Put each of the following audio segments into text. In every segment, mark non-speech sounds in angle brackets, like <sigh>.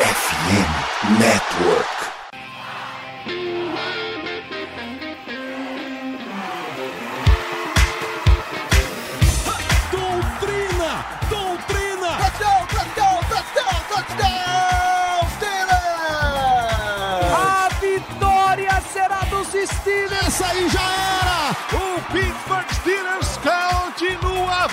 FM Network. Doutrina! Doutrina! Touchdown, touchdown, touchdown, touchdown, Steelers! A vitória será dos Steelers! Essa aí já era! O Pittsburgh!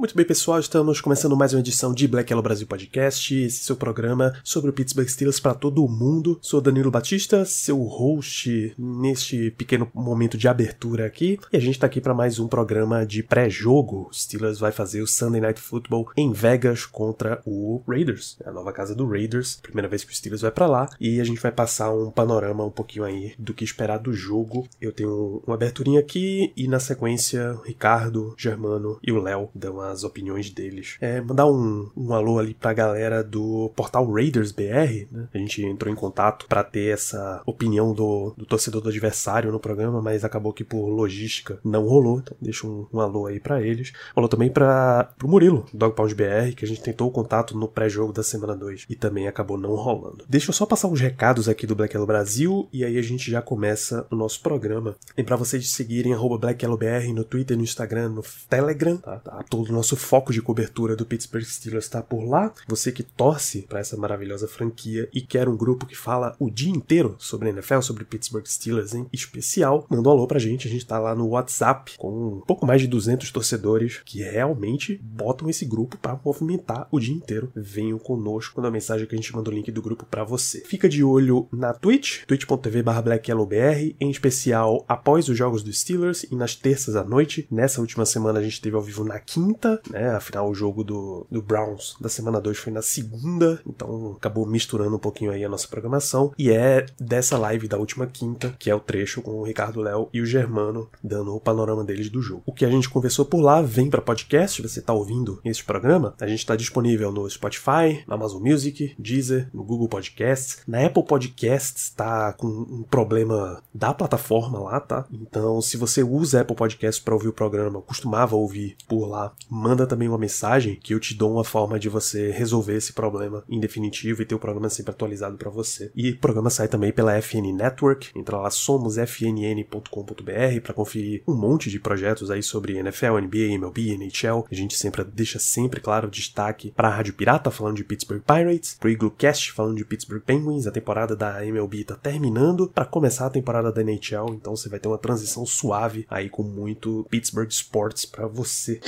Muito bem, pessoal, estamos começando mais uma edição de Black Yellow Brasil Podcast, esse seu programa sobre o Pittsburgh Steelers para todo o mundo. Sou Danilo Batista, seu host neste pequeno momento de abertura aqui, e a gente tá aqui para mais um programa de pré-jogo. Steelers vai fazer o Sunday Night Football em Vegas contra o Raiders, a nova casa do Raiders, primeira vez que o Steelers vai para lá, e a gente vai passar um panorama um pouquinho aí do que esperar do jogo. Eu tenho uma aberturinha aqui e na sequência Ricardo, Germano e o Léo dão as opiniões deles. É, mandar um, um alô ali pra galera do portal Raiders BR, né? A gente entrou em contato para ter essa opinião do, do torcedor do adversário no programa, mas acabou que por logística não rolou, então deixa um, um alô aí para eles. Alô também para pro Murilo, Dog Pound BR, que a gente tentou o contato no pré-jogo da semana 2 e também acabou não rolando. Deixa eu só passar uns recados aqui do Black Yellow Brasil e aí a gente já começa o nosso programa. Lembrar vocês de seguirem arroba Black Yellow BR no Twitter, no Instagram, no Telegram, tá? tá todo nosso foco de cobertura do Pittsburgh Steelers está por lá. Você que torce para essa maravilhosa franquia e quer um grupo que fala o dia inteiro sobre NFL, sobre Pittsburgh Steelers em especial, manda um alô pra gente. A gente tá lá no WhatsApp com um pouco mais de 200 torcedores que realmente botam esse grupo para movimentar o dia inteiro. Venham conosco quando a mensagem que a gente manda o link do grupo para você. Fica de olho na Twitch, twitch.tv blackyellowbr, em especial após os jogos dos Steelers e nas terças à noite. Nessa última semana a gente teve ao vivo na quinta, né? Afinal, o jogo do, do Browns da semana 2 foi na segunda, então acabou misturando um pouquinho aí a nossa programação. E é dessa live da última quinta, que é o trecho com o Ricardo Léo e o Germano, dando o panorama deles do jogo. O que a gente conversou por lá vem para podcast, você tá ouvindo esse programa. A gente tá disponível no Spotify, na Amazon Music, Deezer, no Google Podcasts. Na Apple Podcasts tá com um problema da plataforma lá, tá? Então, se você usa Apple Podcasts para ouvir o programa, costumava ouvir por lá, manda também uma mensagem que eu te dou uma forma de você resolver esse problema em definitivo e ter o programa sempre atualizado para você. E o programa sai também pela FN Network. Entra lá somosfnn.com.br para conferir um monte de projetos aí sobre NFL, NBA, MLB, NHL. A gente sempre deixa sempre claro destaque para a Rádio Pirata falando de Pittsburgh Pirates, pro Igloo Cast falando de Pittsburgh Penguins. A temporada da MLB tá terminando para começar a temporada da NHL, então você vai ter uma transição suave aí com muito Pittsburgh Sports para você.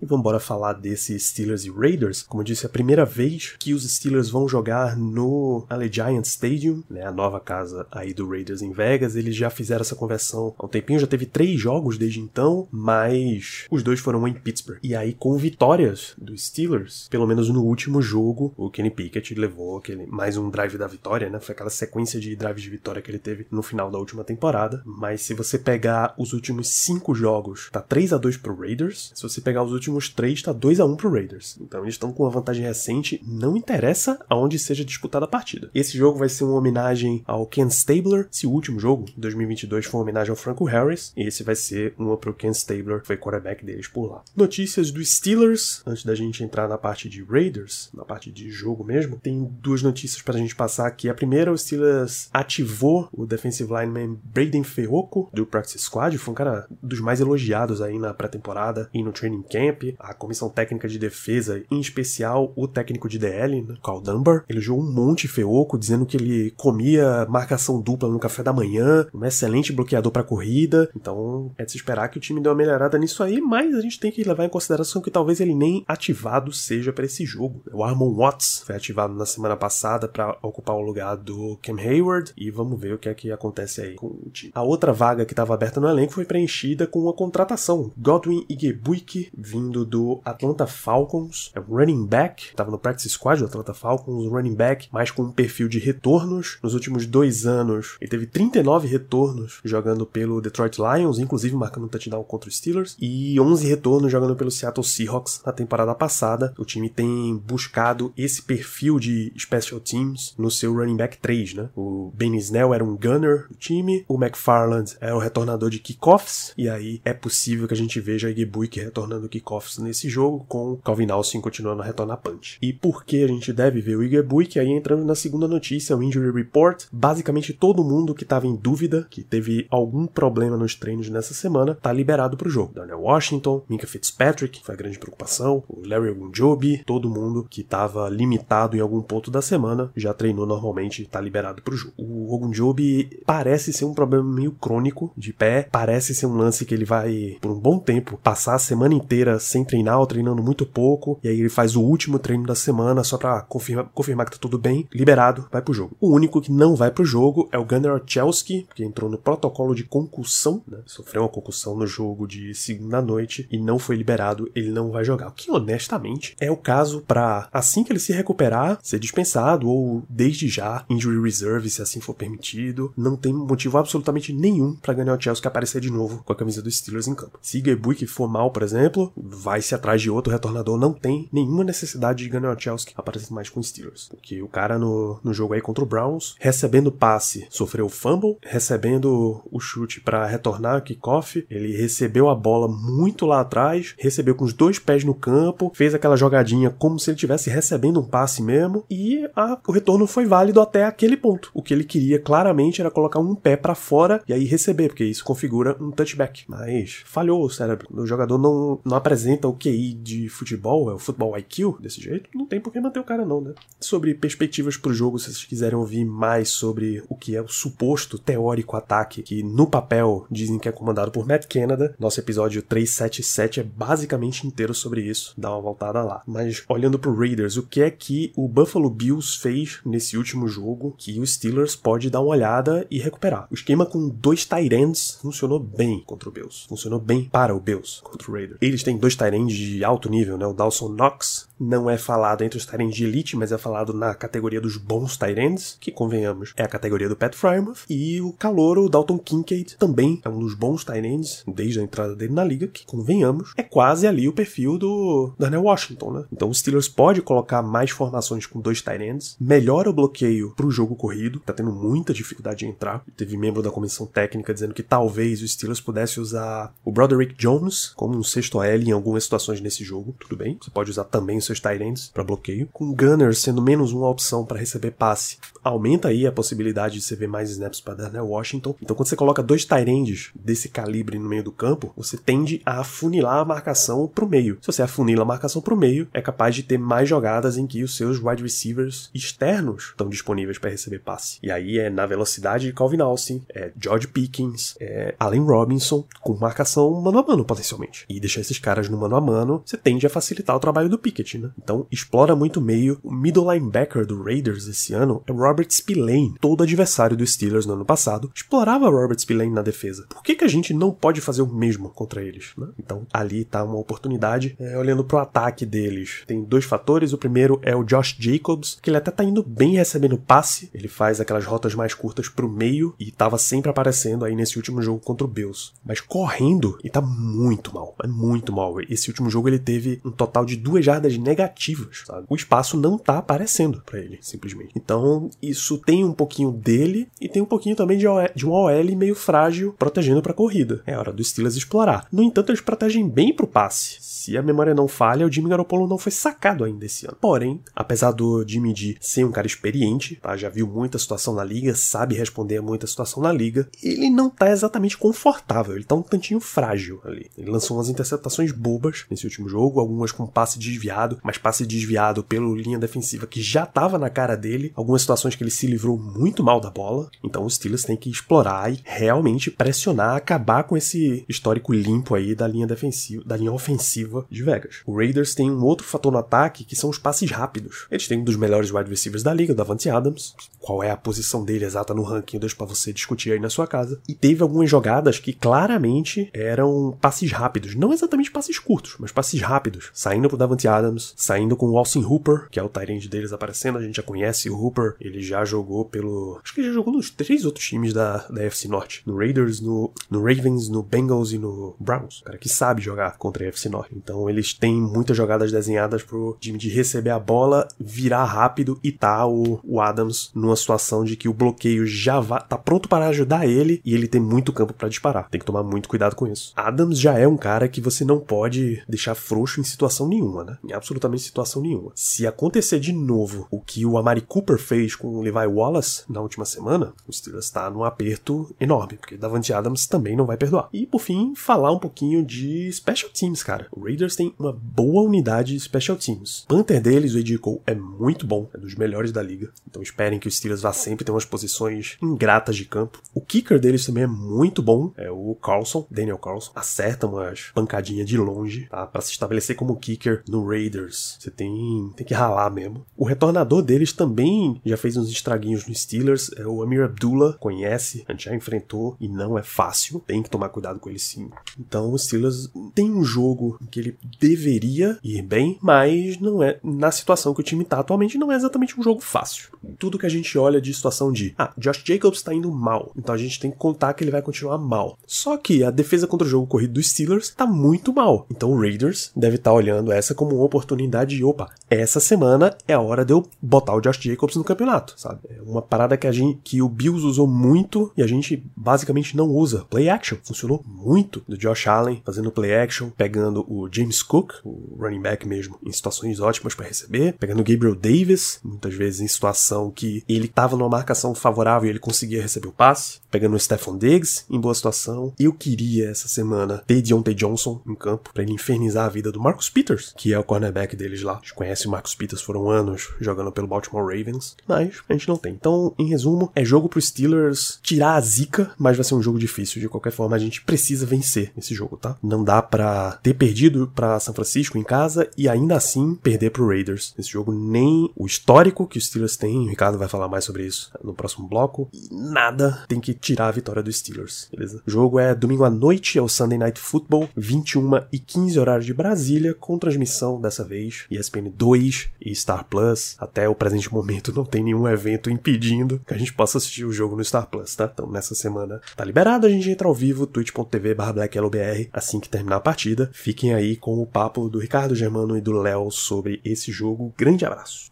E vamos embora falar desses Steelers e Raiders. Como eu disse, é a primeira vez que os Steelers vão jogar no Allegiant Stadium, né, a nova casa aí do Raiders em Vegas. Eles já fizeram essa conversão há um tempinho, já teve três jogos desde então, mas os dois foram em Pittsburgh. E aí, com vitórias dos Steelers, pelo menos no último jogo, o Kenny Pickett levou aquele mais um drive da vitória, né? Foi aquela sequência de drives de vitória que ele teve no final da última temporada. Mas se você pegar os últimos cinco jogos, tá 3 a 2 pro Raiders. Se você pegar os últimos três, tá 2 a 1 pro Raiders. Então eles estão com uma vantagem recente, não interessa aonde seja disputada a partida. Esse jogo vai ser uma homenagem ao Ken Stabler. Se o último jogo, 2022, foi uma homenagem ao Franco Harris, esse vai ser uma pro Ken Stabler, que foi quarterback deles por lá. Notícias dos Steelers, antes da gente entrar na parte de Raiders, na parte de jogo mesmo, tem duas notícias pra gente passar aqui. A primeira, o Steelers ativou o defensive lineman Braden Feoco do Practice Squad, foi um cara dos mais elogiados aí na pré-temporada e no training camp. A comissão técnica de defesa, em especial o técnico de DL, né, Carl Dunbar, elogiou um monte Feoco, dizendo que ele comia marcação dupla no café da manhã, um excelente bloqueador para corrida. Então é de se esperar que o time dê uma melhorada nisso aí, mas a gente tem que levar em consideração que talvez ele nem ativado seja para esse jogo. O Armon Watts foi ativado na semana passada para ocupar o lugar do Cam Hayward e vamos ver o que é que acontece aí com o time. A outra vaga que estava aberta no elenco foi preenchida com uma contratação. Godwin Igebuike, vindo do Atlanta Falcons, é um running back, estava no practice squad do Atlanta Falcons, running back, mais com um perfil de retornos. Nos últimos dois anos, ele teve 39 retornos jogando pelo Detroit Lions, inclusive marcando um touchdown contra os Steelers, e 11 retornos jogando pelo Seattle Seahawks na temporada passada. O time tem buscado esse perfil de special teams no seu running back 3, né? O Ben Snell era um gunner do time, o McFarland era o retornador de kickoffs, e aí é possível que a gente veja Igebuik retornando kickoffs nesse jogo, com Calvin Austin continuando a retornar punch. E por que a gente deve ver o Igebuik? Aí entrando na segunda notícia, o Injury Report, basicamente todo mundo que estava em dúvida, que teve algum problema nos treinos nessa semana, tá liberado pro jogo. Darnell Washington, Minka Fitzpatrick, que foi a grande preocupação, o Larry Ogunjobi, todo mundo que estava limitado em algum ponto da semana, já treinou normalmente, tá liberado pro jogo. O Ogunjobi parece ser um problema meio crônico de pé, parece ser um lance que ele vai, por um bom tempo, passar a semana inteira sem treinar ou treinando muito pouco, e aí ele faz o último treino da semana só pra confirmar, confirmar que tá tudo bem, liberado, vai pro jogo. O único que não vai pro jogo é o Gunnar Chelsky, que entrou no protocolo de concussão, né? Sofreu uma concussão no jogo de segunda noite e não foi liberado, ele não vai jogar. O que, honestamente, é o caso para assim que ele se recuperar, ser dispensado ou desde já injury reserve, se assim for permitido. Não tem motivo absolutamente nenhum para ganhar o Chelsea aparecer de novo com a camisa dos Steelers em campo. Se Gebuik for mal, por exemplo, vai-se atrás de outro retornador. Não tem nenhuma necessidade de o Chelsea aparecer mais com os Steelers. Porque o cara no, no jogo aí contra o Browns, recebendo passe, sofreu fumble, recebendo o chute para retornar o kickoff, ele recebeu a bola muito lá atrás, recebeu com os dois pés no campo, fez aquela jogadinha como se ele estivesse recebendo um passe mesmo, e a, o retorno foi válido até aquele ponto. O que ele queria claramente era colocar um pé para fora e aí receber, porque isso configura um touchback. Mas falhou o cérebro. O jogador não, não apresenta o QI de futebol, é o futebol IQ desse jeito, não tem por que manter o cara não, né? Sobre perspectivas pro jogo, se vocês quiserem ouvir mais sobre o que é o suposto teórico ataque, que no papel dizem que é comandado por Matt Canada, nosso episódio 377 é basicamente inteiro sobre isso, dá uma voltada lá. Mas olhando pro Raiders, o que é que o Buffalo Bills fez nesse último jogo que o Steelers pode dar uma olhada e recuperar? O esquema com dois tight ends funcionou bem contra o Bills, funcionou bem para o Bills contra o Raiders. Eles têm dois ends de alto nível, né? O Dawson Knox não é falado entre os ends de elite, mas é falado na categoria dos bons ends, que convenhamos é a categoria do Pat Frymouth, e o calouro Dalton Kincaid também é um dos bons ends desde a entrada dele na liga, que convenhamos é quase ali o perfil do Daniel Washington, né? Então o Steelers pode colocar mais formações com dois ends, melhora o bloqueio pro jogo corrido, tá tendo muita dificuldade de entrar. Teve membro da comissão técnica dizendo que talvez o Steelers pudesse usar o Broderick Jones como um sexto OL em algumas situações nesse jogo, tudo bem. Você pode usar também os seus ends para bloqueio. Com Gunner sendo menos uma opção para receber passe, aumenta aí a possibilidade de você ver mais snaps para Daniel Washington. Então quando você coloca dois ends desse calibre no meio do campo, você tende a afunilar a marcação pro meio. Se você afunila a marcação pro meio, é capaz de ter mais jogadas em que os seus wide receivers externos estão disponíveis para receber passe. E aí é na velocidade de Calvin Austin, é George Pickens, é Allen Robinson, com marcação mano a mano potencialmente. E deixar esses caras no mano a mano, você tende a facilitar o trabalho do Pickett, né? Então explora muito meio. O middle linebacker do Raiders esse ano é Robert Spillane, todo adversário dos Steelers no ano passado, explorava Robert Spillane na defesa. Por que, que a gente não pode fazer o mesmo contra eles? Né? Então ali tá uma oportunidade. É, olhando pro ataque deles, tem dois fatores. O primeiro é o Josh Jacobs, que ele até tá indo bem recebendo passe. Ele faz aquelas rotas mais curtas pro meio e tava sempre aparecendo aí nesse último jogo contra o Bills. Mas correndo, e tá muito mal. É muito mal. Esse último jogo ele teve um total de duas jardas negativas, sabe? O espaço não tá aparecendo para ele, simplesmente. Então, isso tem um pouquinho dele e tem um pouquinho também de, OL, de um OL meio frágil protegendo pra corrida. É hora do Steelers explorar. No entanto, eles protegem bem pro passe. Se a memória não falha, o Jimmy Garoppolo não foi sacado ainda esse ano. Porém, apesar do Jimmy G ser um cara experiente, tá? já viu muita situação na liga, sabe responder a muita situação na liga, ele não tá exatamente confortável, ele tá um tantinho frágil ali. Ele lançou umas interceptações bobas nesse último jogo, algumas com passe desviado, mas passe desviado pelo linha defensiva que já estava na cara dele, algumas situações que ele se livrou muito mal da bola. Então os Steelers têm que explorar e realmente pressionar, acabar com esse histórico limpo aí da linha defensiva, da linha ofensiva de Vegas. O Raiders tem um outro fator no ataque que são os passes rápidos. Eles têm um dos melhores wide receivers da liga, o Davante Adams. Qual é a posição dele exata no ranking? Eu deixo para você discutir aí na sua casa. E teve algumas jogadas que claramente eram passes rápidos, não exatamente passes curtos, mas passes rápidos, saindo pro Davante Adams, saindo com o Austin Hooper, que é o Tyrande deles aparecendo, a gente já conhece o Hooper, ele já jogou pelo, acho que ele já jogou nos três outros times da, da FC Norte, no Raiders, no, no Ravens, no Bengals e no Browns. cara que sabe jogar contra a FC Norte. Então eles têm muitas jogadas desenhadas pro time de receber a bola, virar rápido e tá o, o Adams numa situação de que o bloqueio já vai, tá pronto para ajudar ele e ele tem muito campo para disparar. Tem que tomar muito cuidado com isso. Adams já é um cara que você não pode deixar frouxo em situação nenhuma, né? Em absolutamente situação nenhuma. Se acontecer de novo o que o Amari Cooper fez com o Levi Wallace na última semana, o Steelers está num aperto enorme, porque Davante Adams também não vai perdoar. E por fim, falar um pouquinho de special teams, cara. O Raiders tem uma boa unidade de special teams. Panther deles, o Ed Cole, é muito bom, é dos melhores da liga. Então esperem que o Steelers vá sempre ter umas posições ingratas de campo. O kicker deles também é muito bom, é o Carlson, Daniel Carlson. Acerta umas pancadinhas de longe, tá? Pra se estabelecer como kicker no Raiders. Você tem, tem que ralar mesmo. O retornador deles também já fez uns estraguinhos no Steelers, é o Amir Abdullah, conhece, a gente já enfrentou e não é fácil, tem que tomar cuidado com ele sim. Então o Steelers tem um jogo em que ele deveria ir bem, mas não é na situação que o time tá atualmente não é exatamente um jogo fácil. Tudo que a gente olha de situação de, ah, Josh Jacobs tá indo mal, então a gente tem que contar que ele vai continuar mal. Só que a defesa contra o jogo corrido dos Steelers tá muito mal. Então o Raiders deve estar tá olhando essa como uma oportunidade de, opa, essa semana é a hora de eu botar o Josh Jacobs no campeonato, sabe? É uma parada que a gente que o Bills usou muito e a gente basicamente não usa. Play action funcionou muito do Josh Allen fazendo play action, pegando o James Cook, o running back mesmo, em situações ótimas para receber, pegando o Gabriel Davis, muitas vezes em situação que ele estava numa marcação favorável e ele conseguia receber o passe, pegando o Stephon Diggs em boa situação. Eu queria essa semana ter Deontay Johnson em campo para ele infernizar a vida do Marcus Peters, que é o cornerback deles lá. A gente conhece o Marcus Peters, foram anos jogando pelo Baltimore Ravens, mas a gente não tem. Então, em resumo, é jogo pro Steelers tirar a zica, mas vai ser um jogo difícil. De qualquer forma, a gente precisa vencer esse jogo, tá? Não dá para ter perdido para São Francisco em casa e ainda assim perder pro Raiders. Esse jogo nem o histórico que os Steelers têm, o Ricardo vai falar mais sobre isso no próximo bloco, e nada tem que tirar a vitória dos Steelers, beleza? O jogo é domingo à noite, é o Sunday Night Football, 21 e 15 horário de Brasília, com transmissão dessa vez ESPN 2 e Star Plus. Até o presente momento não tem nenhum evento impedindo que a gente possa assistir o jogo no Star Plus, tá? Então nessa semana tá liberado, a gente entra ao vivo, twitch.tv blacklbr, assim que terminar a partida. Fiquem aí com o papo do Ricardo Germano e do Léo sobre esse jogo. Grande abraço.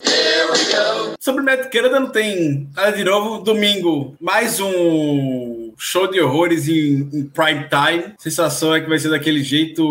Sobre Canada não tem nada de novo. Domingo, mais um show de horrores em, em prime time. A sensação é que vai ser daquele jeito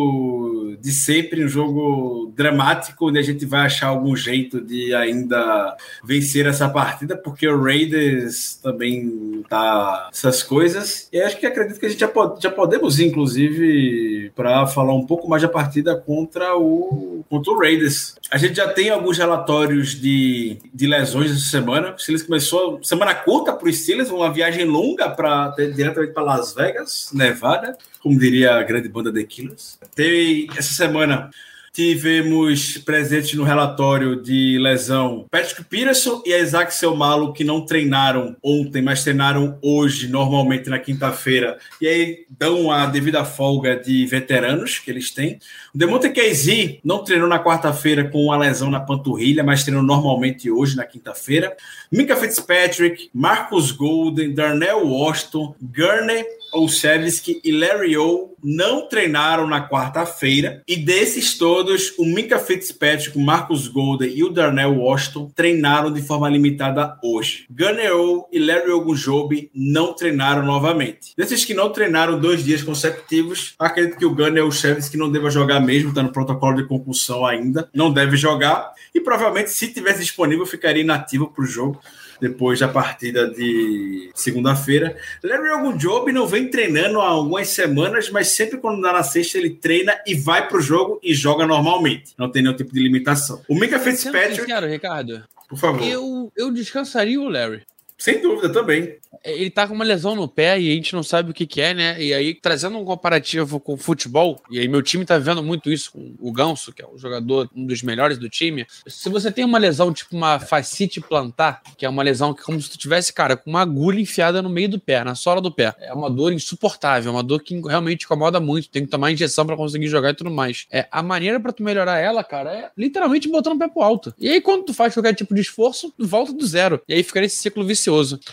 de sempre, um jogo dramático, onde a gente vai achar algum jeito de ainda vencer essa partida, porque o Raiders também tá essas coisas. E acho que acredito que a gente já, pode, já podemos ir, inclusive, para falar um pouco mais da partida contra o, contra o Raiders. A gente já tem alguns relatórios de, de lesões essa semana. O Steelers começou semana curta para o Steelers, uma viagem longa para diretamente para Las Vegas, Nevada, como diria a grande banda The Killers. Teve essa semana tivemos presentes no relatório de lesão Patrick Peterson e Isaac Selmalo, que não treinaram ontem, mas treinaram hoje, normalmente na quinta-feira, e aí dão a devida folga de veteranos que eles têm. O Demonte Casey não treinou na quarta-feira com uma lesão na panturrilha, mas treinou normalmente hoje, na quinta-feira. Mika Fitzpatrick, Marcus Golden, Darnell Washington, Gurney Olszewski e Larry O não treinaram na quarta-feira. E desses todos, o Mika Fitzpatrick, o Marcus Golden e o Darnell Washington treinaram de forma limitada hoje. Gunner O e Larry Ogunjobi não treinaram novamente. Desses que não treinaram dois dias consecutivos, acredito que o Gunner Olszewski não deva jogar mesmo, está no protocolo de concussão ainda, não deve jogar. E provavelmente, se tivesse disponível, ficaria inativo para o jogo depois da partida de segunda-feira. Larry Ogunjobi não vem treinando há algumas semanas, mas sempre quando dá na sexta ele treina e vai pro jogo e joga normalmente. Não tem nenhum tipo de limitação. O Mika Fitzpatrick. Sincero, Ricardo. Por favor. Eu, eu descansaria o Larry. Sem dúvida também. Ele tá com uma lesão no pé e a gente não sabe o que, que é, né? E aí, trazendo um comparativo com o futebol, e aí meu time tá vendo muito isso com o Ganso, que é o jogador, um dos melhores do time. Se você tem uma lesão tipo uma fascite plantar, que é uma lesão que, como se tu tivesse, cara, com uma agulha enfiada no meio do pé, na sola do pé. É uma dor insuportável, uma dor que realmente incomoda muito. Tem que tomar injeção para conseguir jogar e tudo mais. É, a maneira para tu melhorar ela, cara, é literalmente botando o pé pro alto. E aí, quando tu faz qualquer tipo de esforço, volta do zero. E aí fica nesse ciclo vicioso.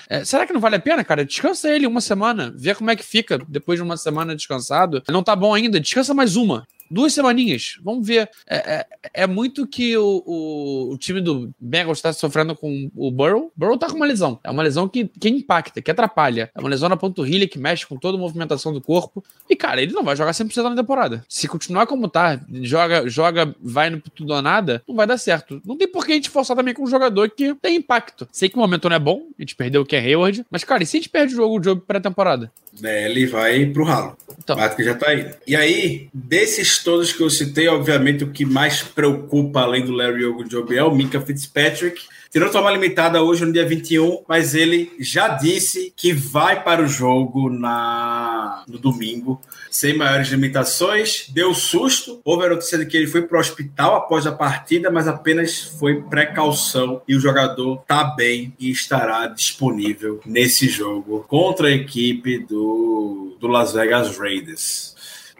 É, será que não vale a pena, cara? Descansa ele uma semana, vê como é que fica depois de uma semana descansado. Não tá bom ainda, descansa mais uma duas semaninhas. Vamos ver. É, é, é muito que o, o, o, time do Bengals está sofrendo com o Burrow. Burrow tá com uma lesão. É uma lesão que, que impacta, que atrapalha. É uma lesão na panturrilha que mexe com toda a movimentação do corpo. E, cara, ele não vai jogar 100% na temporada. Se continuar como tá, joga, joga, vai no tudo ou nada, não vai dar certo. Não tem por que a gente forçar também com um jogador que tem impacto. Sei que o momento não é bom, a gente perdeu o Ken Hayward, mas, cara, e se a gente perde o jogo, o jogo pré-temporada? É, ele vai pro ralo. Então. Que já tá aí. E aí, desses todos que eu citei, obviamente o que mais preocupa, além do Larry Ogunjobi, é o Mika Fitzpatrick. Tirou toma limitada hoje no dia 21, mas ele já disse que vai para o jogo na no domingo, sem maiores limitações. Deu susto. Houve a notícia de que ele foi para o hospital após a partida, mas apenas foi precaução. E o jogador está bem e estará disponível nesse jogo contra a equipe do, do Las Vegas Raiders.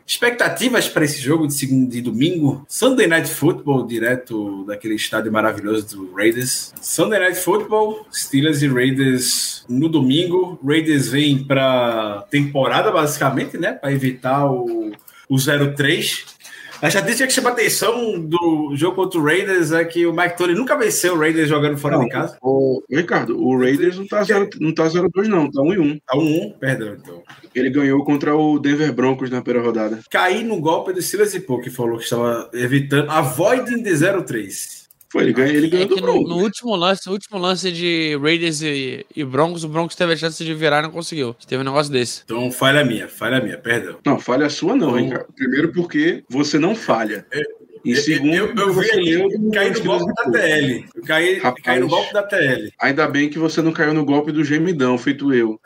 Expectativas para esse jogo de segundo de domingo? Sunday Night Football, direto daquele estádio maravilhoso do Raiders. Sunday Night Football, Steelers e Raiders no domingo. Raiders vem para temporada, basicamente, né? Para evitar o, o 0-3. A estatística que chama a atenção do jogo contra o Raiders é que o Mike Tony nunca venceu o Raiders jogando fora não, de casa. O, Ricardo, o Raiders não tá 0-2, não, tá 0, não, tá 1-1. Tá 1-1, perdão, então. Ele ganhou contra o Denver Broncos na primeira rodada. Caí no golpe do Silas e Pô, que falou que estava evitando. Avoiding de 0-3. Foi, ele ganhou, ele ganhou é do Broncos. No, no, último lance, no último lance de Raiders e, e, Broncos, o Broncos teve a chance de virar e não conseguiu. Teve um negócio desse. Então, falha minha, falha minha, perdão. Não, falha sua não, então, Ricardo. Primeiro porque você não falha. É, e segundo, eu, eu, eu vi ali, caí no golpe da TL. Eu caí, Rapaz, caí no golpe da TL. Ainda bem que você não caiu no golpe do gemidão, feito eu.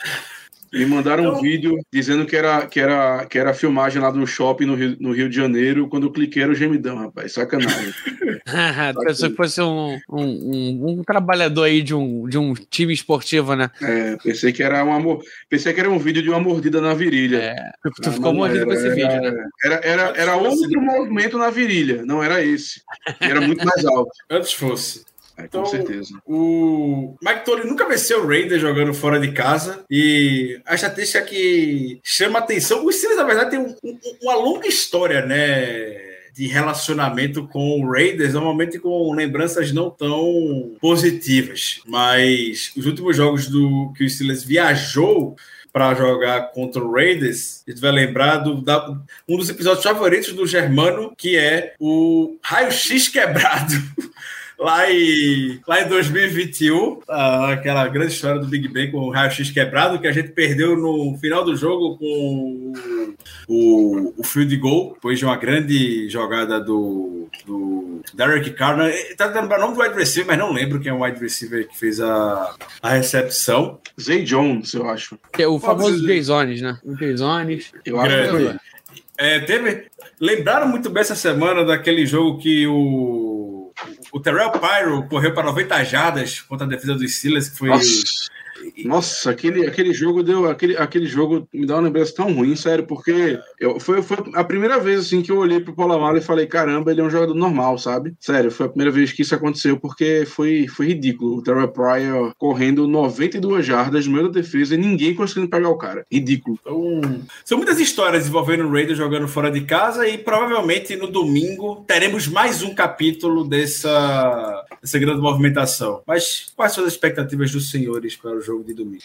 Me mandaram então... um vídeo dizendo que era, que, era, que era filmagem lá do shopping no Rio, no Rio de Janeiro. Quando eu cliquei era o gemidão, rapaz. Sacanagem. <laughs> Pensou que fosse um, um, um, um, trabalhador aí de um, de um time esportivo, né? É, pensei que era um amor. Pensei que era um vídeo de uma mordida na virilha. É, tu ficou mordido com esse era, vídeo, né? Era, era, era outro movimento na virilha, não era esse. Era muito mais alto. Antes fosse. É, então, com certeza. O Mike Tolley nunca venceu o Raiders jogando fora de casa. E a estatística que chama atenção. O Steelers, na verdade, tem um, um, uma longa história, né? de relacionamento com o Raiders, normalmente com lembranças não tão positivas. Mas os últimos jogos do que o Steelers viajou para jogar contra o Raiders, a gente vai lembrar do, da, um dos episódios favoritos do Germano, que é o raio-x quebrado <laughs> lá em, lá em 2021, aquela grande história do Big Ben com o raio-x quebrado, que a gente perdeu no final do jogo com o, o field goal, depois de uma grande jogada do, do Derek Carr. Tá dando o nome do wide receiver, mas não lembro quem é o wide receiver que fez a, a recepção. Zay Jones, eu acho. É o famoso Jasones, né? O Jasones. Eu acho que foi. É, teve. Lembraram muito bem essa semana daquele jogo que o o Terrell Pyro correu para 90 jardas contra a defesa dos Steelers, que foi. Nossa. Nossa, aquele, aquele jogo deu. Aquele, aquele jogo me dá uma lembrança tão ruim, sério, porque eu, foi, foi a primeira vez assim que eu olhei pro Paulo Amaro e falei: caramba, ele é um jogador normal, sabe? Sério, foi a primeira vez que isso aconteceu, porque foi, foi ridículo. O Terrell Pryor correndo 92 jardas no meio da defesa e ninguém conseguindo pegar o cara. Ridículo. Então, são muitas histórias envolvendo o Raiders jogando fora de casa e provavelmente no domingo teremos mais um capítulo dessa, dessa grande movimentação. Mas quais são as expectativas dos senhores para o jogo de domingo?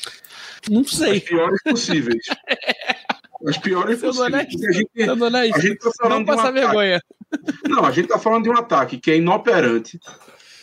Não sei. As piores possíveis. <laughs> As piores possíveis. A gente, a gente tá falando Não passar um vergonha. Não, a gente tá falando de um ataque que é inoperante,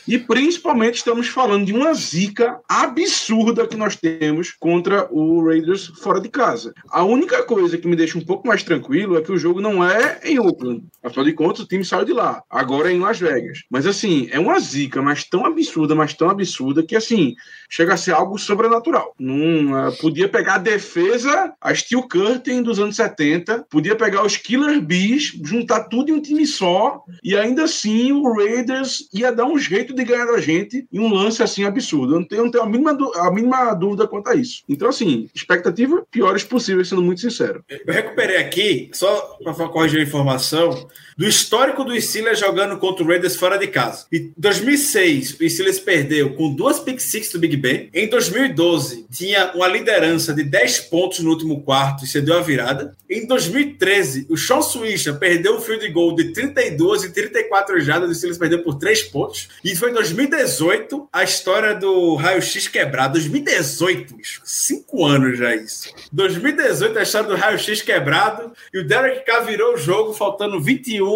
E principalmente estamos falando de uma zica absurda que nós temos contra o Raiders fora de casa. A única coisa que me deixa um pouco mais tranquilo é que o jogo não é em Oakland. Afinal de contas, o time saiu de lá. Agora é em Las Vegas. Mas assim, é uma zica, mas tão absurda, mas tão absurda que assim, chega a ser algo sobrenatural. Não, uh, podia pegar a defesa, a Steel Curtain dos anos 70, podia pegar os Killer Bees, juntar tudo em um time só, e ainda assim o Raiders ia dar um jeito de ganhar da gente em um lance assim absurdo. Eu não tenho, eu não tenho a, mínima, a mínima dúvida quanto a isso. Então, assim, expectativa piores possíveis, sendo muito sincero. Eu recuperei aqui, só para corrigir a informação, do histórico do Steelers jogando contra o Raiders fora de casa. Em 2006, o Steelers perdeu com duas pick six do Big Ben. Em 2012, tinha uma liderança de 10 pontos no último quarto e cedeu a virada. Em 2013, o Sean Swisher perdeu um field goal de 32 e 34 jardas, o Steelers perdeu por 3 pontos. E foi em 2018 a história do raio-x quebrado. 2018, bicho. 5 anos já isso. 2018 a história do raio-x quebrado e o Derek Carr virou o jogo faltando 21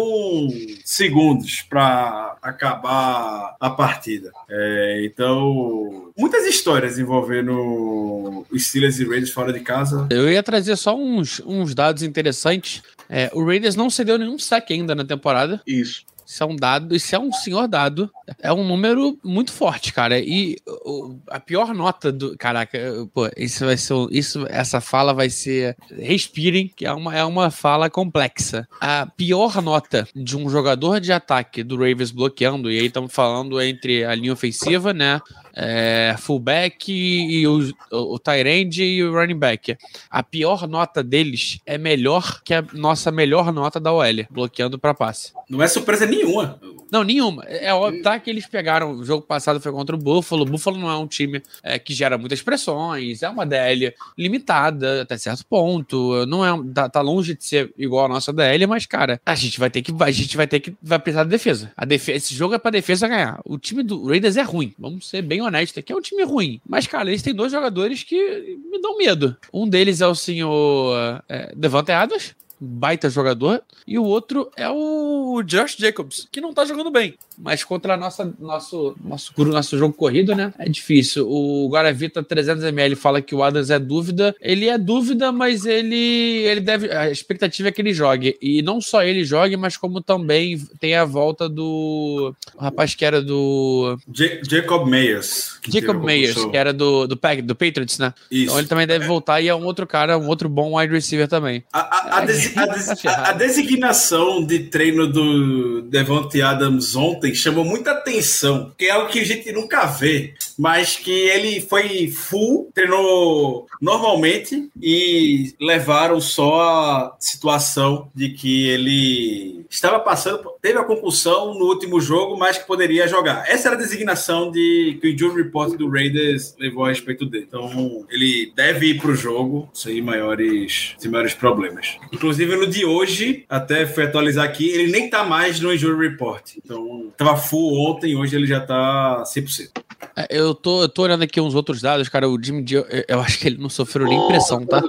segundos para acabar a partida. É, então, muitas histórias envolvendo os Steelers e Raiders fora de casa. Eu ia trazer só uns, uns dados interessantes. É, o Raiders não cedeu nenhum saque ainda na temporada. Isso. Isso é um dado, isso é um senhor dado. É um número muito forte, cara. E o, a pior nota do. Caraca, pô, isso vai ser. Isso, essa fala vai ser. Respirem, que é uma, é uma fala complexa. A pior nota de um jogador de ataque do Ravens bloqueando, e aí estamos falando entre a linha ofensiva, né? É, fullback e o, o, Tyrande e o running back. A pior nota deles é melhor que a nossa melhor nota da OL, bloqueando para passe. Não é surpresa nenhuma. Não, nenhuma. É óbvio tá, que eles pegaram. O jogo passado foi contra o Buffalo. O Buffalo não é um time é, que gera muitas pressões, é uma DL limitada até certo ponto. Não é, tá, tá, longe de ser igual a nossa DL, mas, cara, a gente vai ter que. A gente vai ter que. Vai precisar de defesa. A defesa esse jogo é pra defesa ganhar. O time do Raiders é ruim. Vamos ser bem honestos aqui. É um time ruim. Mas, cara, eles têm dois jogadores que me dão medo. Um deles é o senhor é, Devante Adams, baita jogador, e o outro é o Josh Jacobs, que não tá jogando bem. Mas contra a nossa, nosso, nosso, nosso jogo corrido, né? É difícil. O Guaravita 300ml fala que o Adams é dúvida. Ele é dúvida, mas ele, ele deve. A expectativa é que ele jogue. E não só ele jogue, mas como também tem a volta do. Rapaz que era do. J Jacob Meyers. Jacob Meyers, que era do, do, do Patriots, né? Isso. Então ele também deve voltar e é um outro cara, um outro bom wide receiver também. A, a, a, é, des, <laughs> des, a designação de treino do Devontae Adams ontem chamou muita atenção, que é algo que a gente nunca vê, mas que ele foi full, treinou normalmente e levaram só a situação de que ele estava passando, teve a concussão no último jogo, mas que poderia jogar. Essa era a designação de que o Injury Report do Raiders levou a respeito dele. Então, ele deve ir para o jogo sem maiores, sem maiores problemas. Inclusive, no de hoje, até fui atualizar aqui, ele nem tá mais no Injury Report. Então, tava full ontem, hoje ele já tá 100%. É, eu tô, eu tô olhando aqui uns outros dados, cara. O Jimmy G, eu acho que ele não sofreu nem pressão, tá?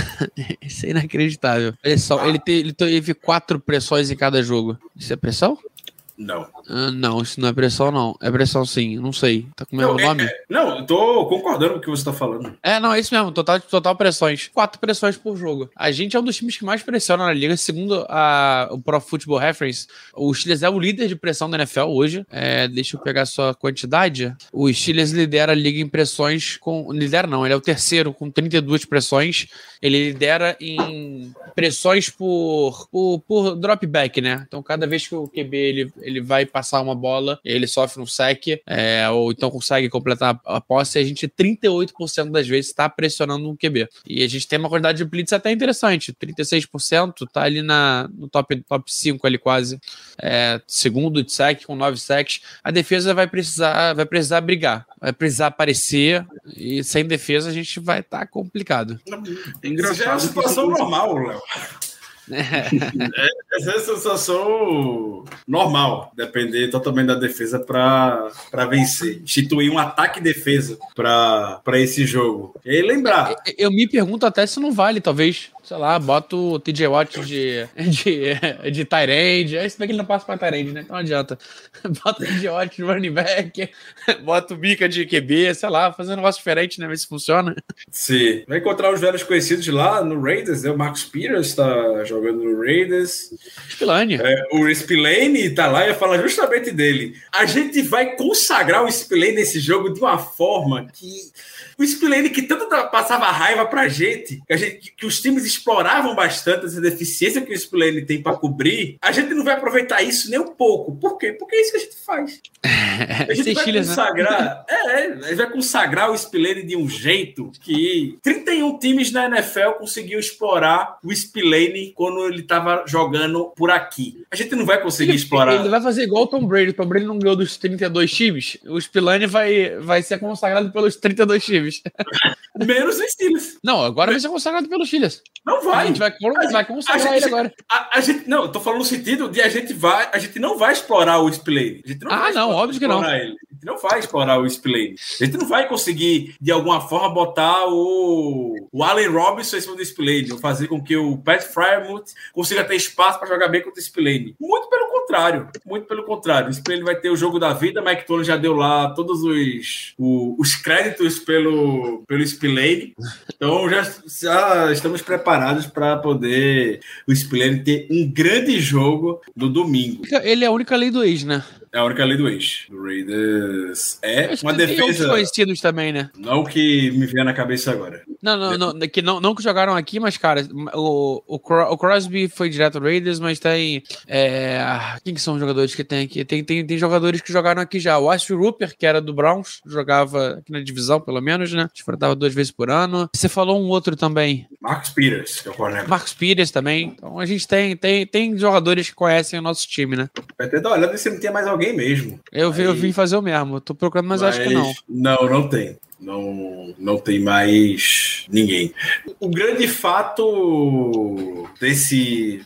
<laughs> Isso é inacreditável. Pressão. Ele, te, ele teve quatro pressões em cada jogo. Isso é pressão? Não. Ah, não, isso não é pressão, não. É pressão sim, não sei. Tá com o mesmo não, é, nome? É, não, eu tô concordando com o que você tá falando. É, não, é isso mesmo. Total, total pressões. Quatro pressões por jogo. A gente é um dos times que mais pressiona na liga. Segundo a, o Pro Football Reference, o Steelers é o líder de pressão da NFL hoje. É, deixa eu pegar só a quantidade. O Steelers lidera a liga em pressões com. Lidera não, ele é o terceiro com 32 pressões. Ele lidera em pressões por, por, por dropback, né? Então, cada vez que o QB ele, ele vai passar uma bola, ele sofre um sec, é, ou então consegue completar a posse, e a gente 38% das vezes está pressionando um QB. E a gente tem uma quantidade de blitz até interessante, 36%, tá ali na, no top, top 5 ali quase, é, segundo de sec, com 9 secs. A defesa vai precisar, vai precisar brigar, vai precisar aparecer, e sem defesa a gente vai estar tá complicado. É engraçado. Isso é uma situação normal, Léo. É, essa é a sensação normal, depender totalmente da defesa para vencer. Instituir um ataque e defesa para esse jogo. E lembrar. Eu, eu, me pergunto até se não vale, talvez. Sei lá, bota o TJ Watt de, de, de Tyrande. Aí se bem que ele não passa pra Tyrande, né? Então não adianta. <laughs> Bota o TJ Watt de running back, bota o Bica de QB, sei lá, fazer um negócio diferente, né? Ver se funciona. Sim. Vai encontrar os velhos conhecidos lá no Raiders, né? O Marcos Peters tá jogando no Raiders. Spillane. É, o Spillane tá lá e eu falo justamente dele. A gente vai consagrar o Spillane nesse jogo de uma forma que o Spillane que tanto passava raiva pra gente, que, a gente, que os times exploravam bastante essa deficiência que o Spillane tem para cobrir, a gente não vai aproveitar isso nem um pouco. Por quê? Porque é isso que a gente faz. A gente vai consagrar, né? é, a gente vai consagrar o Spillane de um jeito que 31 times na NFL conseguiam explorar o Spillane quando ele estava jogando por aqui. A gente não vai conseguir ele, explorar. Ele vai fazer igual o Tom Brady. O Tom Brady não ganhou dos 32 times. O Spillane vai, vai ser consagrado pelos 32 times. <laughs> Menos os Steelers. Não, agora vai ser consagrado pelos Steelers. Não vai. A gente vai, a, vai consagrar gente, ele agora. A, a, gente, não, eu tô falando no sentido de a gente vai, a gente não vai explorar o Spillane. A gente não ah, não, óbvio que não. Ele. A gente não vai explorar o Spillane. A gente não vai conseguir, de alguma forma, botar o, o Allen Robinson em cima do Spillane, ou fazer com que o Pat Frymouth consiga ter espaço para jogar bem contra o Spillane. Muito pelo contrário. Muito pelo contrário. O Spillane vai ter o jogo da vida. Mike Tolley já deu lá todos os, os, os créditos pelo, pelo Spillane. Então já, já estamos preparados para poder o Spillane ter um grande jogo no domingo. Ele é a única lei do ex, né? É a única lei do ex. O Raiders é uma defesa. conhecidos também, né? Não que me venha na cabeça agora. Não, não, não, que não, não que jogaram aqui, mas, cara, o, o, o Crosby foi direto ao Raiders, mas tem. É, quem que são os jogadores que tem aqui? Tem, tem, tem jogadores que jogaram aqui já. O Astro Rupert, que era do Browns, jogava aqui na divisão, pelo menos, né? Enfrentava duas vezes por ano. Você falou um outro também. Marcos Peters, que é o corner. Marcos Peters também. Então a gente tem, tem, tem jogadores que conhecem o nosso time, né? Vai ter dar uma olhada se não tem mais alguém mesmo. Eu, vi, eu vim fazer o mesmo. Tô procurando, mas, mas acho que não. Não, não tem. Não, não tem mais ninguém. O grande fato desse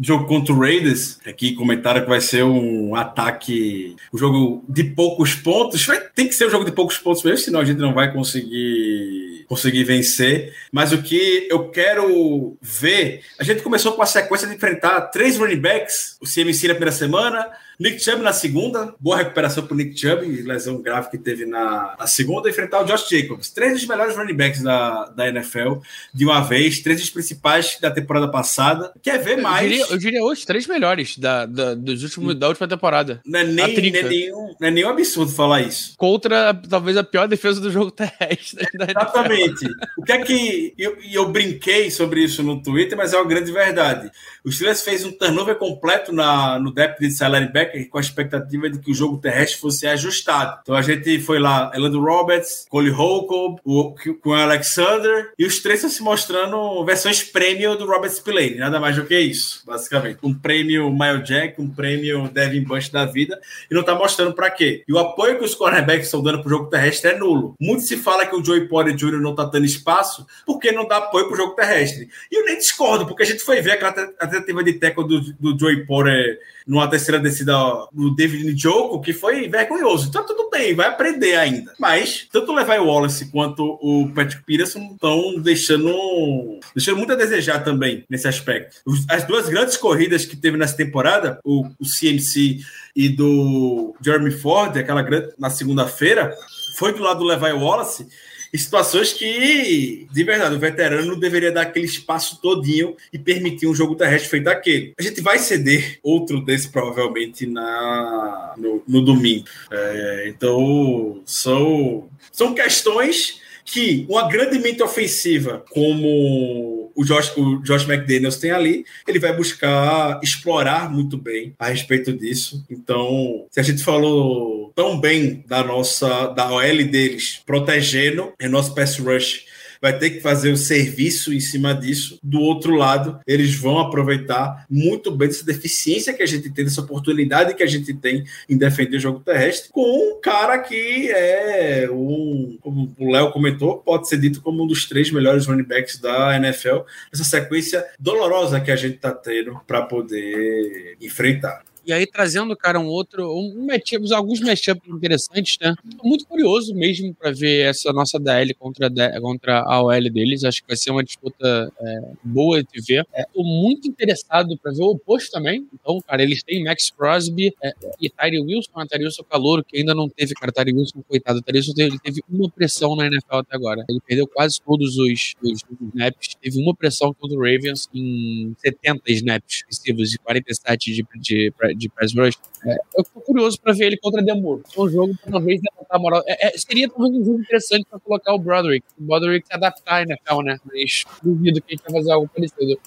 jogo contra o Raiders, aqui comentaram que vai ser um ataque, um jogo de poucos pontos. Vai, tem que ser um jogo de poucos pontos mesmo, senão a gente não vai conseguir conseguir vencer. Mas o que eu quero ver, a gente começou com a sequência de enfrentar três running backs, o CMC na primeira semana, Nick Chubb na segunda, boa recuperação para Nick Chubb, lesão grave que teve na, na segunda, enfrentar o Josh Jacobs. Três dos melhores running backs da, da NFL de uma vez, três dos principais da temporada passada. Quer ver mais? Eu diria, eu diria os três melhores da, da, dos últimos, da última temtemporada. Não é, nem, não, é nenhum, não é nenhum absurdo falar isso. Contra talvez a pior defesa do jogo <laughs> terrestre. Exatamente. o que é que. Eu, eu brinquei sobre isso no Twitter, mas é uma grande verdade. O Steelers fez um turnover completo na, no depth de salary back com a expectativa de que o jogo terrestre fosse ajustado. Então a gente foi lá, Elando Roberts, Cole Holcomb, o, com o Alexander, e os três estão se mostrando versões prêmio do Robert Spillane, nada mais do que isso, basicamente. Um prêmio Mile Jack, um prêmio Devin Bush da vida, e não tá mostrando para quê. E o apoio que os cornerbacks estão dando pro jogo terrestre é nulo. Muito se fala que o Joey Porter Jr. não tá dando espaço porque não dá apoio pro jogo terrestre. E eu nem discordo, porque a gente foi ver aquela tentativa de tackle do, do Joey Porter numa terceira descida do David Njoku, que foi vergonhoso. Então tudo bem, vai aprender ainda. Mas tanto o Levi Wallace quanto o Patrick Peterson estão deixando, deixando muito a desejar também nesse aspecto. As duas grandes corridas que teve nessa temporada, o, o CMC e do Jeremy Ford, aquela grande, na segunda-feira, foi do lado do Levi Wallace em situações que, de verdade, o veterano deveria dar aquele espaço todinho e permitir um jogo terrestre feito aquele. A gente vai ceder outro desse provavelmente na, no, no domingo. É, então, são, são questões que uma grande mente ofensiva como o Josh, o Josh McDaniels tem ali, ele vai buscar explorar muito bem a respeito disso. Então, se a gente falou tão bem da nossa da OL deles protegendo é nosso pass rush vai ter que fazer o serviço em cima disso. Do outro lado, eles vão aproveitar muito bem essa deficiência que a gente tem, dessa oportunidade que a gente tem em defender o jogo terrestre, com um cara que é um, como o Léo comentou, pode ser dito como um dos três melhores running backs da NFL, essa sequência dolorosa que a gente está tendo para poder enfrentar. E aí trazendo, cara, um outro, um alguns matchups interessantes, né? Tô muito curioso mesmo para ver essa nossa DL contra, contra a OL deles. Acho que vai ser uma disputa é, boa de ver. É, tô muito interessado para ver o oposto também. Então, cara, eles têm Max Crosby é, e Tyree Wilson, a Tyree Wilson calor, que ainda não teve, cara, Tyree Wilson, coitado, Tyree Wilson teve, teve uma pressão na NFL até agora. Ele perdeu quase todos os, os snaps, teve uma pressão contra o Ravens em 70 snaps de 47 de, de, de press rush. É, eu tô curioso para ver ele contra Demur. É um jogo uma vez levantar a moral. É, é, seria talvez um jogo interessante para colocar o Broderick. O Broderick se adaptar à NFL, né? Mas duvido que a gente vai fazer algo parecido.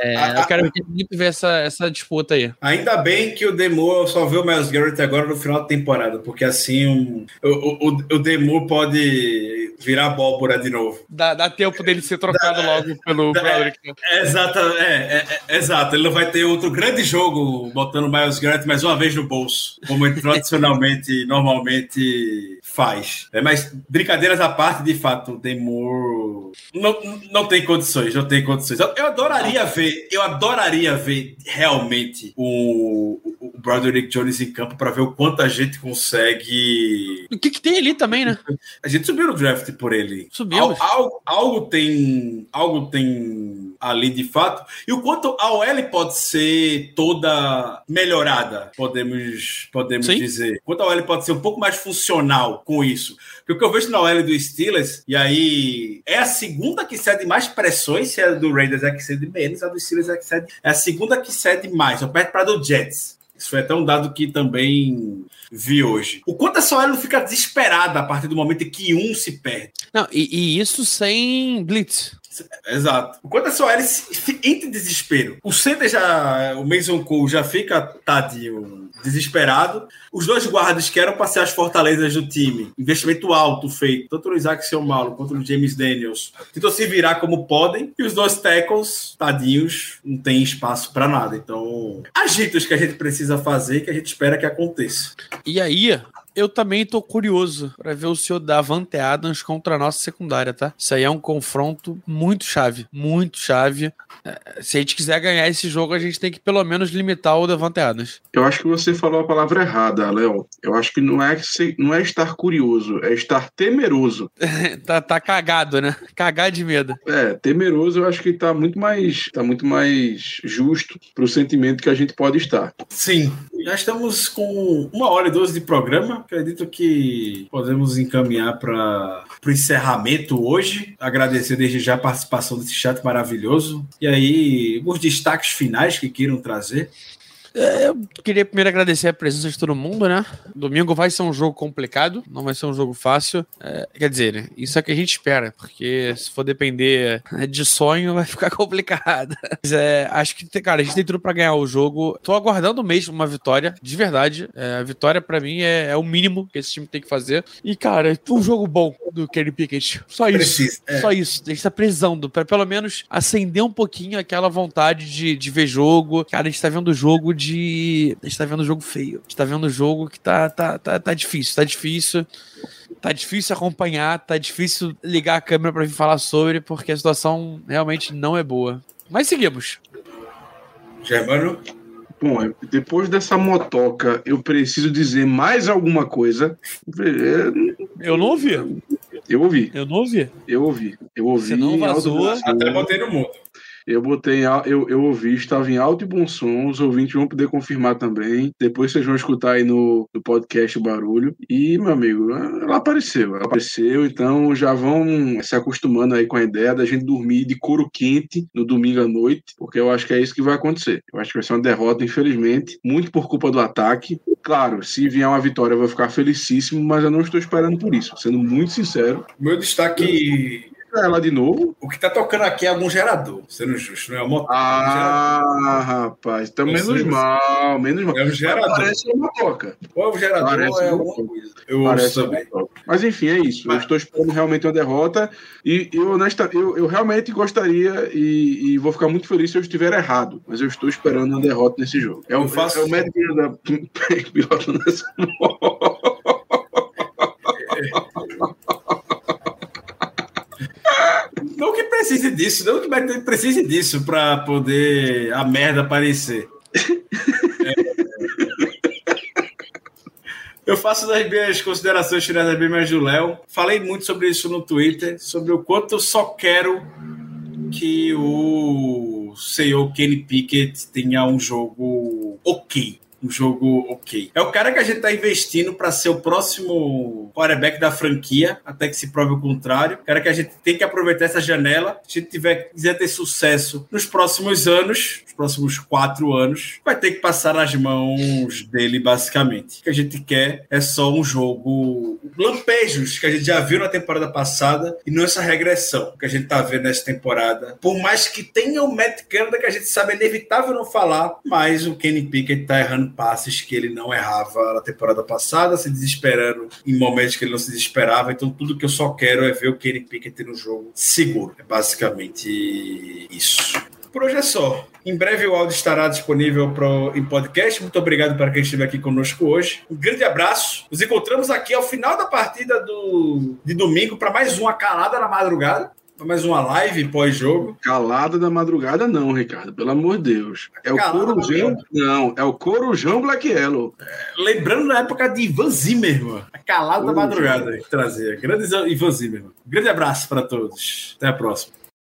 É, a, eu quero muito ver essa, essa disputa aí. Ainda bem que o Demo só viu o Miles Garrett agora no final da temporada, porque assim um, o, o, o Demo pode virar abóbora de novo. Dá, dá tempo dele ser trocado dá, logo pelo dá, Broderick. É, exato, é, é, é, exato. Ele não vai ter outro grande jogo botando o Miles Garrett mais uma vez no bolso, como ele tradicionalmente, <laughs> normalmente faz. É, mas brincadeiras à parte, de fato, o Demo não, não tem condições, não tem condições. Eu, eu adoraria ver ver, eu adoraria ver realmente o, o Broderick Jones em campo para ver o quanto a gente consegue. O que, que tem ali também, né? A gente subiu no draft por ele. Subiu. Al, algo, algo tem. Algo tem ali de fato. E o quanto a OL pode ser toda melhorada, podemos, podemos dizer. Quanto a OL pode ser um pouco mais funcional com isso. Porque o que eu vejo na OL do Steelers, e aí é a segunda que cede mais pressões, se a do Raiders é que cede menos, a do Steelers é que cede. É a segunda que cede mais, só perto para do Jets. Isso foi até um dado que também vi hoje. O quanto essa OL fica desesperada a partir do momento em que um se perde. Não, e, e isso sem blitz. Exato. O quanto essa OL entra em desespero. O center já, o Mason Cole já fica tadinho desesperado. Os dois guardas que eram para ser as fortalezas do time, investimento alto feito, tanto no Isaac Seumalo quanto no James Daniels, tentou se virar como podem. E os dois tackles, tadinhos, não tem espaço para nada. Então, agitos que a gente precisa fazer que a gente espera que aconteça. E aí, eu também tô curioso para ver o senhor Davante Adams contra a nossa secundária, tá? Isso aí é um confronto muito chave, muito chave. É, se a gente quiser ganhar esse jogo, a gente tem que pelo menos limitar o Davante Adams. Eu acho que você falou a palavra errada, Léo. Eu acho que não é, não é estar curioso, é estar temeroso. <laughs> tá, tá cagado, né? Cagar de medo. É, temeroso eu acho que tá muito mais, tá muito mais justo pro sentimento que a gente pode estar. Sim. Já estamos com uma hora e doze de programa. Acredito que podemos encaminhar para o encerramento hoje. Agradecer desde já a participação desse chat maravilhoso. E aí, os destaques finais que queiram trazer. É, eu queria primeiro agradecer a presença de todo mundo, né? Domingo vai ser um jogo complicado, não vai ser um jogo fácil. É, quer dizer, isso é o que a gente espera, porque se for depender de sonho, <laughs> vai ficar complicado. Mas é, acho que, cara, a gente tem tudo pra ganhar o jogo. Tô aguardando mesmo uma vitória, de verdade. É, a vitória, para mim, é, é, o mínimo que esse time tem que fazer. E, cara, um jogo bom do Kenny Pickett. Só isso. Preciso, é. Só isso. A gente tá precisando, pra pelo menos acender um pouquinho aquela vontade de, de ver jogo. Cara, a gente tá vendo jogo de. A gente tá vendo jogo feio. A gente tá vendo jogo que tá, tá, tá, tá difícil, tá difícil. Tá difícil acompanhar, tá difícil ligar a câmera para vir falar sobre, porque a situação realmente não é boa. Mas seguimos. Germano? Bom, é, depois dessa motoca, eu preciso dizer mais alguma coisa. É, eu não ouvi. Eu ouvi. Eu não ouvi. Eu ouvi. Eu ouvi. Você não vazou. Até botei no mundo. Eu botei, eu, eu ouvi, estava em alto e bom som, os ouvintes vão poder confirmar também. Depois vocês vão escutar aí no, no podcast o barulho. E, meu amigo, ela apareceu, ela apareceu, então já vão se acostumando aí com a ideia da gente dormir de couro quente no domingo à noite, porque eu acho que é isso que vai acontecer. Eu acho que vai ser uma derrota, infelizmente, muito por culpa do ataque. Claro, se vier uma vitória, eu vou ficar felicíssimo, mas eu não estou esperando por isso, sendo muito sincero. Meu destaque ela de novo. O que tá tocando aqui é algum gerador, sendo justo, não é uma Ah, é rapaz, então menos mal, menos mal. É um gerador. Parece uma toca. Ou é um gerador Parece ou é alguma coisa. Eu ouço também. Mas enfim, é isso. Mas... Eu estou esperando realmente uma derrota e eu, honesta, eu, eu realmente gostaria e, e, vou ficar muito feliz se eu estiver errado, mas eu estou esperando uma derrota nesse jogo. É o, faço... é o médico da <laughs> piloto nessa precise disso, não que o Beto precise disso para poder a merda aparecer. É. Eu faço das minhas considerações tirar das minhas do Léo. Falei muito sobre isso no Twitter, sobre o quanto eu só quero que o senhor Kenny Pickett tenha um jogo ok um jogo ok. É o cara que a gente está investindo para ser o próximo quarterback da franquia, até que se prove o contrário. O cara que a gente tem que aproveitar essa janela. Se a gente tiver, quiser ter sucesso nos próximos anos, nos próximos quatro anos, vai ter que passar nas mãos dele, basicamente. O que a gente quer é só um jogo lampejos que a gente já viu na temporada passada e não essa regressão que a gente está vendo nessa temporada. Por mais que tenha o Matt Canada, que a gente sabe é inevitável não falar, mas o Kenny Pickett está errando passes que ele não errava na temporada passada, se desesperando em momentos que ele não se desesperava. Então, tudo que eu só quero é ver o Kenny Pickett no jogo seguro. É basicamente isso. Por hoje é só. Em breve o áudio estará disponível pro, em podcast. Muito obrigado para quem esteve aqui conosco hoje. Um grande abraço. Nos encontramos aqui ao final da partida do, de domingo para mais uma calada na madrugada mais uma live pós-jogo. Calada da madrugada, não, Ricardo. Pelo amor de Deus. É Calada o Corujão. Não, é o Corujão Black Yellow. É, lembrando na época de Ivan Zimmerman. A calada da madrugada que trazia. Grande Ivan Zimmerman. Grande abraço para todos. Até a próxima.